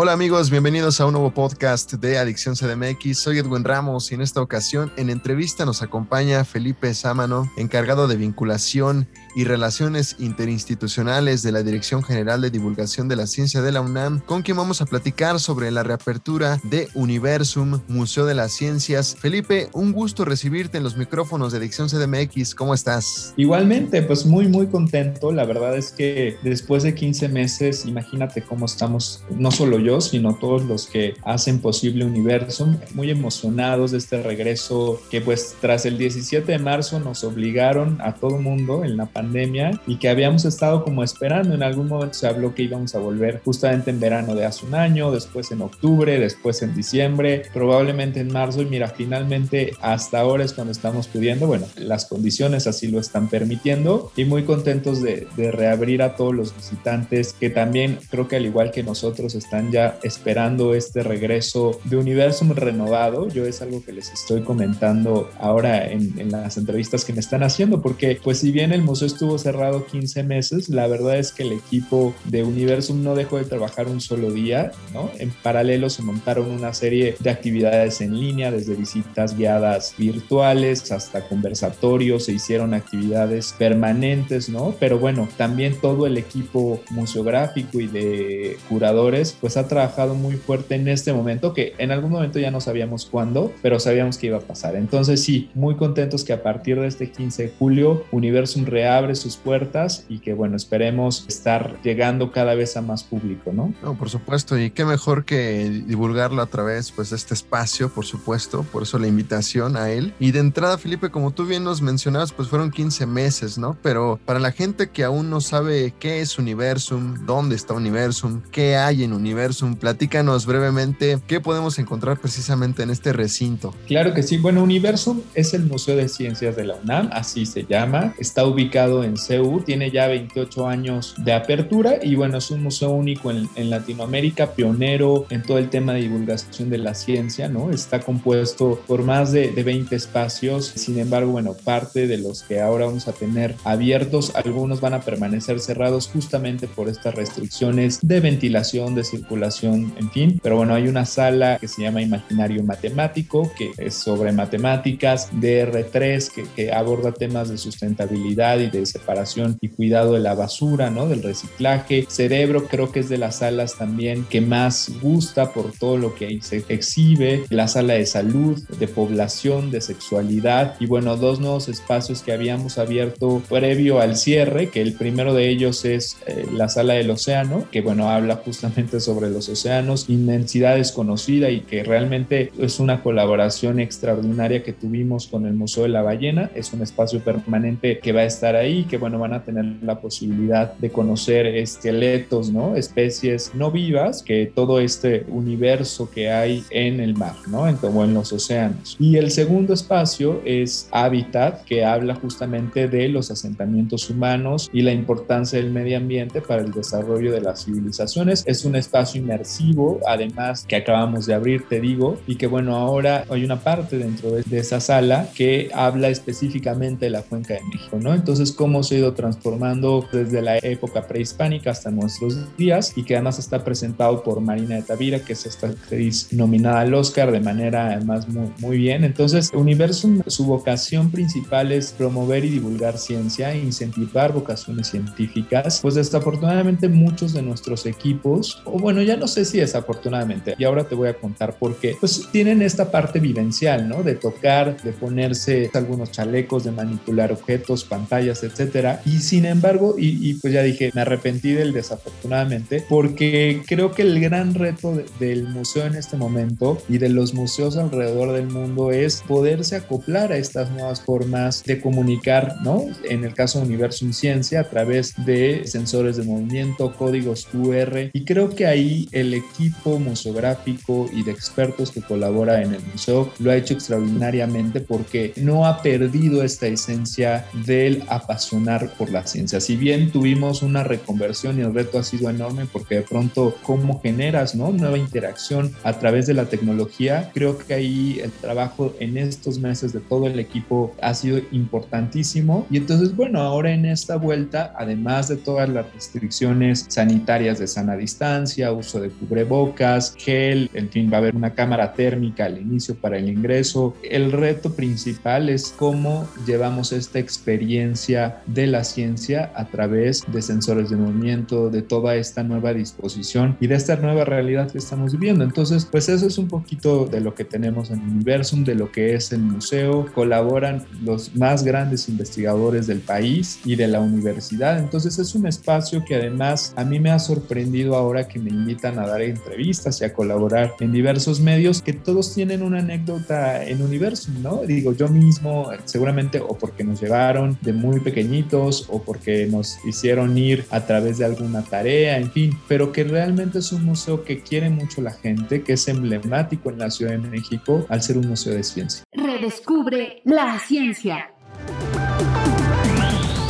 Hola amigos, bienvenidos a un nuevo podcast de Adicción CDMX. Soy Edwin Ramos y en esta ocasión en entrevista nos acompaña Felipe Sámano, encargado de vinculación y relaciones interinstitucionales de la Dirección General de Divulgación de la Ciencia de la UNAM, con quien vamos a platicar sobre la reapertura de Universum, Museo de las Ciencias. Felipe, un gusto recibirte en los micrófonos de Adicción CDMX. ¿Cómo estás? Igualmente, pues muy, muy contento. La verdad es que después de 15 meses, imagínate cómo estamos, no solo yo, sino todos los que hacen posible Universum, muy emocionados de este regreso que pues tras el 17 de marzo nos obligaron a todo mundo en la pandemia y que habíamos estado como esperando. En algún momento se habló que íbamos a volver justamente en verano de hace un año, después en octubre, después en diciembre, probablemente en marzo y mira, finalmente hasta ahora es cuando estamos pudiendo, bueno, las condiciones así lo están permitiendo y muy contentos de, de reabrir a todos los visitantes que también creo que al igual que nosotros están ya esperando este regreso de Universum renovado. Yo es algo que les estoy comentando ahora en, en, las entrevistas que me están haciendo, porque pues si bien el museo estuvo cerrado 15 meses, la verdad es que el equipo de Universum no dejó de trabajar un solo día, ¿no? En paralelo se montaron una serie de actividades en línea, desde visitas guiadas virtuales hasta conversatorios, se hicieron actividades permanentes, ¿no? Pero bueno, también todo el equipo museográfico y de curadores pues ha trabajado muy fuerte en este momento, que en algún momento ya no sabíamos cuándo, pero sabíamos que iba a pasar. Entonces sí, muy contentos que a partir de este 15 de julio Universum reabre sus puertas y que bueno, esperemos estar llegando cada vez a más público, ¿no? No, por supuesto, y qué mejor que divulgarlo a través pues de este espacio, por supuesto, por eso la invitación a él. Y de entrada, Felipe, como tú bien nos mencionabas, pues fueron 15 meses, ¿no? Pero para la gente que aún no sabe qué es Universum, dónde está Universum, qué hay en Universum, Platícanos brevemente qué podemos encontrar precisamente en este recinto. Claro que sí. Bueno, Universum es el Museo de Ciencias de la UNAM, así se llama. Está ubicado en CEU, tiene ya 28 años de apertura y bueno, es un museo único en, en Latinoamérica, pionero en todo el tema de divulgación de la ciencia, ¿no? Está compuesto por más de, de 20 espacios. Sin embargo, bueno, parte de los que ahora vamos a tener abiertos, algunos van a permanecer cerrados justamente por estas restricciones de ventilación, de circulación en fin. Pero bueno, hay una sala que se llama Imaginario Matemático, que es sobre matemáticas, DR3, que, aborda temas de sustentabilidad y de separación y cuidado de la basura, ¿no? Del reciclaje. Cerebro creo que es de las salas también que más gusta por todo lo que se exhibe. La sala de salud, de población, de sexualidad y bueno, dos nuevos espacios que habíamos abierto previo al cierre, que el primero de ellos es eh, la sala del océano, que bueno, habla justamente sobre los los océanos, inmensidad desconocida y que realmente es una colaboración extraordinaria que tuvimos con el Museo de la Ballena. Es un espacio permanente que va a estar ahí, que bueno, van a tener la posibilidad de conocer esqueletos, ¿no? Especies no vivas, que todo este universo que hay en el mar, ¿no? En, o en los océanos. Y el segundo espacio es Habitat, que habla justamente de los asentamientos humanos y la importancia del medio ambiente para el desarrollo de las civilizaciones. Es un espacio inmersivo, además que acabamos de abrir, te digo, y que bueno, ahora hay una parte dentro de, esa sala que habla específicamente de la cuenca de México, ¿no? Entonces, cómo se ha ido transformando desde la época prehispánica hasta nuestros días y que además está presentado por Marina de Tavira, que es esta actriz nominada al Oscar de manera además muy, muy bien. Entonces, Universum, su vocación principal es promover y divulgar ciencia incentivar vocaciones científicas, pues desafortunadamente muchos de nuestros equipos, o bueno, ya no sé si desafortunadamente, y ahora te voy a contar por qué, pues tienen esta parte vivencial, ¿no? De tocar, de ponerse algunos chalecos, de manipular objetos, pantallas, etcétera. Y sin embargo, y, pues ya dije, me arrepentí del desafortunadamente, porque creo que el gran reto del museo en este momento y de los museos alrededor del mundo es poderse acoplar a estas nuevas formas de comunicar, ¿no? En el caso de Universo Ciencia, a través de sensores de movimiento, códigos QR, y creo que ahí el equipo museográfico y de expertos que colabora en el museo lo ha hecho extraordinariamente porque no ha perdido esta esencia del apasionar por la ciencia. Si bien tuvimos una reconversión y el reto ha sido enorme porque de pronto cómo generas ¿no? nueva interacción a través de la tecnología, creo que ahí el trabajo en estos meses de todo el equipo ha sido importantísimo. Y entonces, bueno, ahora en esta vuelta, además de todas las restricciones sanitarias de sana distancia, uso de cubrebocas, gel, en fin, va a haber una cámara térmica al inicio para el ingreso. El reto principal es cómo llevamos esta experiencia de la ciencia a través de sensores de movimiento, de toda esta nueva disposición y de esta nueva realidad que estamos viviendo. Entonces, pues eso es un poquito de lo que tenemos en Universum, de lo que es el museo. Colaboran los más grandes investigadores del país y de la universidad. Entonces es un espacio que además a mí me ha sorprendido ahora que me invitan a dar entrevistas y a colaborar en diversos medios que todos tienen una anécdota en Universum, ¿no? Digo, yo mismo seguramente o porque nos llevaron de muy pequeñitos o porque nos hicieron ir a través de alguna tarea, en fin, pero que realmente es un museo que quiere mucho la gente, que es emblemático en la Ciudad de México al ser un museo de ciencia. Redescubre la ciencia.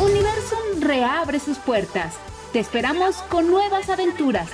Universum reabre sus puertas. Te esperamos con nuevas aventuras.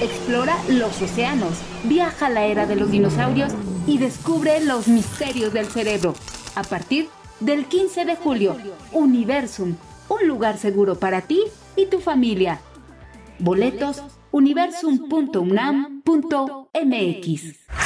Explora los océanos, viaja a la era de los dinosaurios y descubre los misterios del cerebro. A partir del 15 de julio, Universum, un lugar seguro para ti y tu familia. Boletos universum.unam.mx.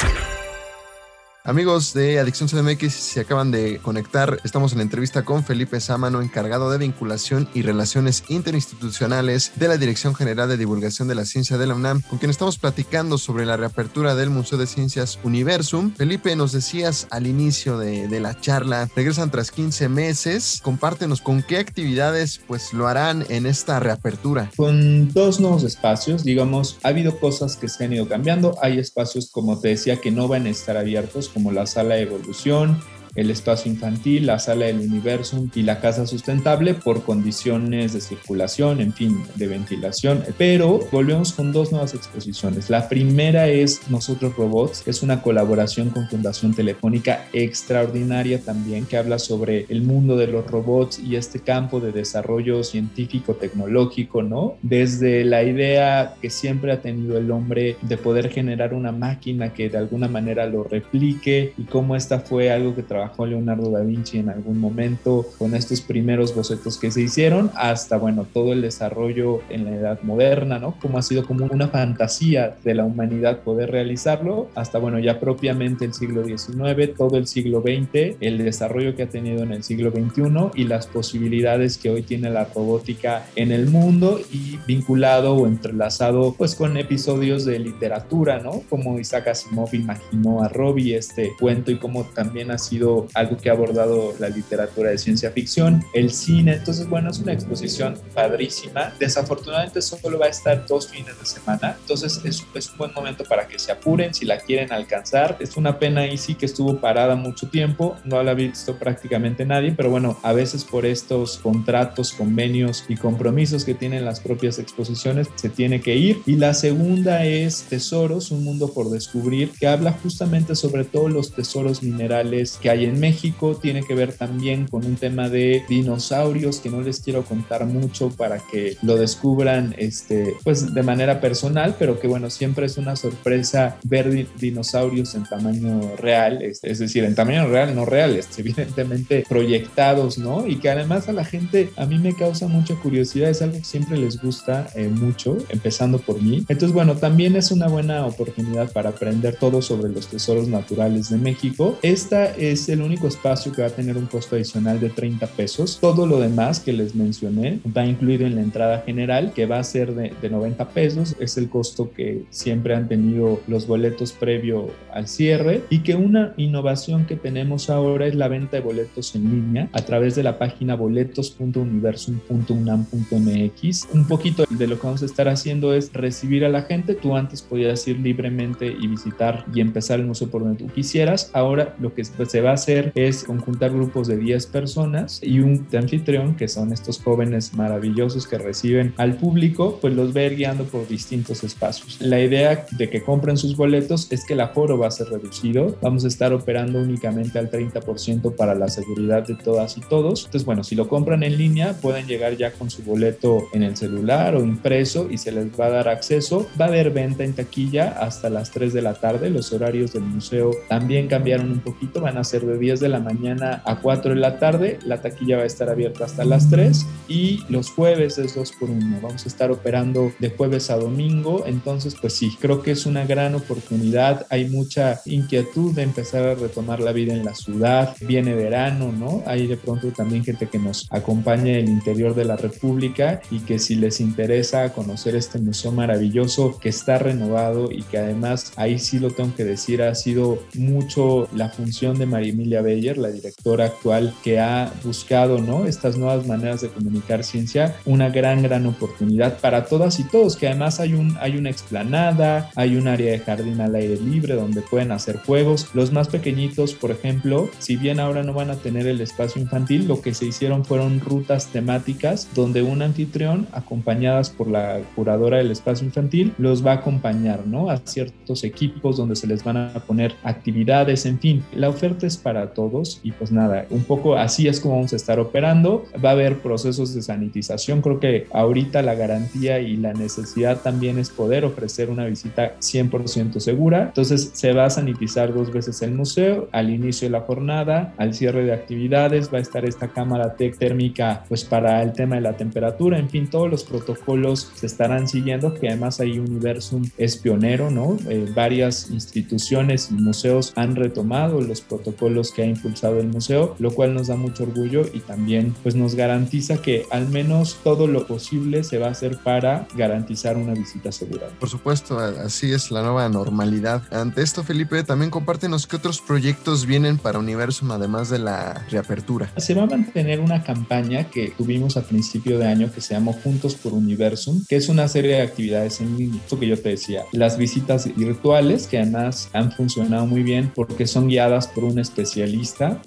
Amigos de Adicción CDMX, se acaban de conectar. Estamos en la entrevista con Felipe Sámano, encargado de vinculación y relaciones interinstitucionales de la Dirección General de Divulgación de la Ciencia de la UNAM, con quien estamos platicando sobre la reapertura del Museo de Ciencias Universum. Felipe, nos decías al inicio de, la charla, regresan tras 15 meses. Compártenos con qué actividades pues lo harán en esta reapertura. Con dos nuevos espacios, digamos, ha habido cosas que se han ido cambiando. Hay espacios, como te decía, que no van a estar abiertos como la sala de evolución, el espacio infantil, la sala del universo y la casa sustentable por condiciones de circulación, en fin, de ventilación. Pero volvemos con dos nuevas exposiciones. La primera es Nosotros Robots, que es una colaboración con Fundación Telefónica extraordinaria también, que habla sobre el mundo de los robots y este campo de desarrollo científico-tecnológico, ¿no? Desde la idea que siempre ha tenido el hombre de poder generar una máquina que de alguna manera lo replique y cómo esta fue algo que trabajó trabajó Leonardo da Vinci en algún momento con estos primeros bocetos que se hicieron, hasta, bueno, todo el desarrollo en la edad moderna, ¿no? Como ha sido como una fantasía de la humanidad poder realizarlo, hasta, bueno, ya propiamente el siglo XIX, todo el siglo XX, el desarrollo que ha tenido en el siglo XXI y las posibilidades que hoy tiene la robótica en el mundo y vinculado o entrelazado pues con episodios de literatura, ¿no? Como Isaac Asimov imaginó a Robbie este cuento y cómo también ha sido algo que ha abordado la literatura de ciencia ficción, el cine. Entonces, bueno, es una exposición padrísima. Desafortunadamente solo va a estar dos fines de semana. Entonces, es, es un buen momento para que se apuren si la quieren alcanzar. Es una pena y sí que estuvo parada mucho tiempo. No la ha visto prácticamente nadie, pero bueno, a veces por estos contratos, convenios y compromisos que tienen las propias exposiciones, se tiene que ir. Y la segunda es Tesoros, un mundo por descubrir, que habla justamente sobre todos los tesoros minerales que hay en México tiene que ver también con un tema de dinosaurios que no les quiero contar mucho para que lo descubran este, pues de manera personal, pero que bueno, siempre es una sorpresa ver dinosaurios en tamaño real, es, decir, en tamaño real, no real, evidentemente proyectados, ¿no? Y que además a la gente, a mí me causa mucha curiosidad, es algo que siempre les gusta eh, mucho, empezando por mí. Entonces, bueno, también es una buena oportunidad para aprender todo sobre los tesoros naturales de México. Esta es el único espacio que va a tener un costo adicional de 30 pesos. Todo lo demás que les mencioné va incluido en la entrada general, que va a ser de, 90 pesos. Es el costo que siempre han tenido los boletos previo al cierre y que una innovación que tenemos ahora es la venta de boletos en línea a través de la página boletos.universum.unam.mx. Un poquito de lo que vamos a estar haciendo es recibir a la gente. Tú antes podías ir libremente y visitar y empezar el museo por donde tú quisieras. Ahora lo que se va a hacer es conjuntar grupos de 10 personas y un anfitrión, que son estos jóvenes maravillosos que reciben al público, pues los ver guiando por distintos espacios. La idea de que compren sus boletos es que el aforo va a ser reducido. Vamos a estar operando únicamente al 30% para la seguridad de todas y todos. Entonces, bueno, si lo compran en línea, pueden llegar ya con su boleto en el celular o impreso y se les va a dar acceso. Va a haber venta en taquilla hasta las 3 de la tarde. Los horarios del museo también cambiaron un poquito. Van a ser de 10 de la mañana a 4 de la tarde. La taquilla va a estar abierta hasta las 3 y los jueves es 2 por 1. Vamos a estar operando de jueves a domingo. Entonces, pues sí, creo que es una gran oportunidad. Hay mucha inquietud de empezar a retomar la vida en la ciudad. Viene verano, ¿no? Hay de pronto también gente que nos acompaña el interior de la República y que si les interesa conocer este museo maravilloso que está renovado y que además ahí sí lo tengo que decir ha sido mucho la función de María Emilia Beyer, la directora actual que ha buscado, ¿no? Estas nuevas maneras de comunicar ciencia, una gran gran oportunidad para todas y todos, que además hay un hay una explanada, hay un área de jardín al aire libre donde pueden hacer juegos. Los más pequeñitos, por ejemplo, si bien ahora no van a tener el espacio infantil, lo que se hicieron fueron rutas temáticas donde un anfitrión, acompañadas por la curadora del espacio infantil, los va a acompañar, ¿no? A ciertos equipos donde se les van a poner actividades, en fin, la oferta es para todos y pues nada, un poco así es como vamos a estar operando. Va a haber procesos de sanitización, creo que ahorita la garantía y la necesidad también es poder ofrecer una visita 100% segura. Entonces se va a sanitizar dos veces el museo, al inicio de la jornada, al cierre de actividades, va a estar esta cámara térmica pues para el tema de la temperatura, en fin, todos los protocolos se estarán siguiendo, que además hay Universum es pionero, ¿no? Eh, varias instituciones y museos han retomado los protocolos que ha impulsado el museo, lo cual nos da mucho orgullo y también pues nos garantiza que al menos todo lo posible se va a hacer para garantizar una visita segura. Por supuesto, así es la nueva normalidad. Ante esto, Felipe, también compártenos qué otros proyectos vienen para Universum además de la reapertura. Se va a mantener una campaña que tuvimos a principio de año que se llamó Juntos por Universum, que es una serie de actividades en línea. Esto que yo te decía, las visitas virtuales que además han funcionado muy bien porque son guiadas por un especialista,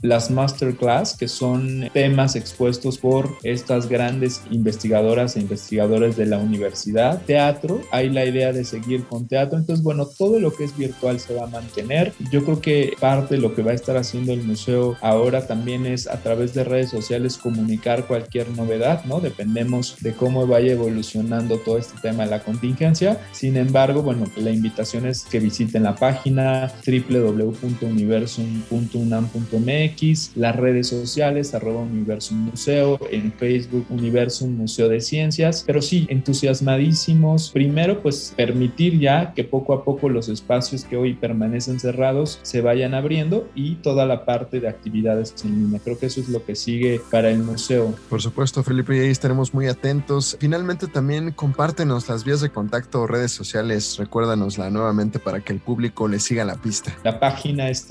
las masterclass que son temas expuestos por estas grandes investigadoras e investigadores de la universidad, teatro, hay la idea de seguir con teatro, entonces bueno, todo lo que es virtual se va a mantener. Yo creo que parte de lo que va a estar haciendo el museo ahora también es a través de redes sociales comunicar cualquier novedad, ¿no? Dependemos de cómo vaya evolucionando todo este tema de la contingencia. Sin embargo, bueno, la invitación es que visiten la página www.universum.unam.mx, las redes sociales, arroba Universum Museo, en Facebook Universum Museo de Ciencias, pero sí, entusiasmadísimos. Primero, pues permitir ya que poco a poco los espacios que hoy permanecen cerrados se vayan abriendo y toda la parte de actividades en línea. Creo que eso es lo que sigue para el museo. Por supuesto, Felipe, y ahí estaremos muy atentos. Finalmente, también compártenos las vías de contacto o redes sociales. Recuérdanosla nuevamente para que el público le siga la pista. La página es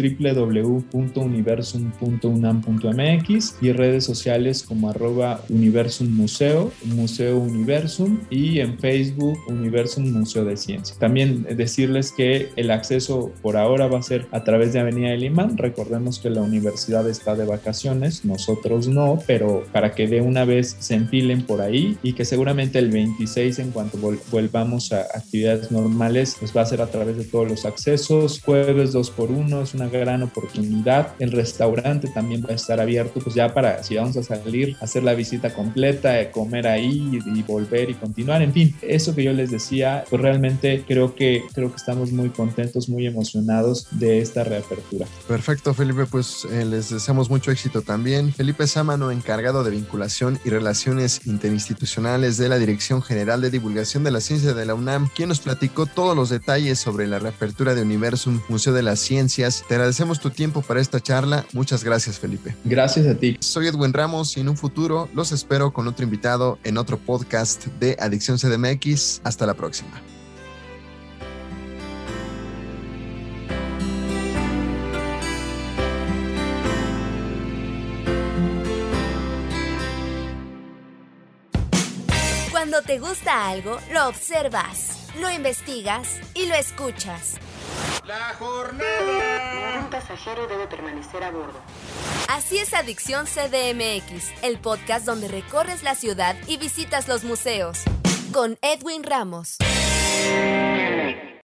www.universum.unam.mx y redes sociales como arroba Universum Museo, Museo Universum y en Facebook Universum Museo de Ciencia. También decirles que el acceso por ahora va a ser a través de Avenida del Imán. Recordemos que la universidad está de vacaciones, nosotros no, pero para que de una vez se empilen por ahí y que seguramente el 26 en cuanto volvamos a actividades normales, pues va a ser a través de todos los accesos. Jueves 2 por 1 es una gran oportunidad. El restaurante también va a estar abierto, pues ya para si vamos a salir, hacer la visita completa, eh, comer ahí y, volver y continuar. En fin, eso que yo les decía, pues realmente creo que creo que estamos muy contentos, muy emocionados de esta reapertura. Perfecto, Felipe, pues eh, les deseamos mucho éxito también. Felipe Sámano, encargado de vinculación y relaciones interinstitucionales de la Dirección General de Divulgación de la Ciencia de la UNAM, quien nos platicó todos los detalles sobre la reapertura de Universum, Museo de las Ciencias. Te agradecemos tu tiempo para esta charla. Muchas gracias, Felipe. Gracias a ti. Soy Edwin Ramos y en un futuro los espero con otro invitado en otro podcast de Adicción CDMX. Hasta la próxima. Cuando te gusta algo, lo observas, lo investigas y lo escuchas. La jornada. pasajero debe permanecer a bordo. Así es Adicción CDMX, el podcast donde recorres la ciudad y visitas los museos. Con Edwin Ramos.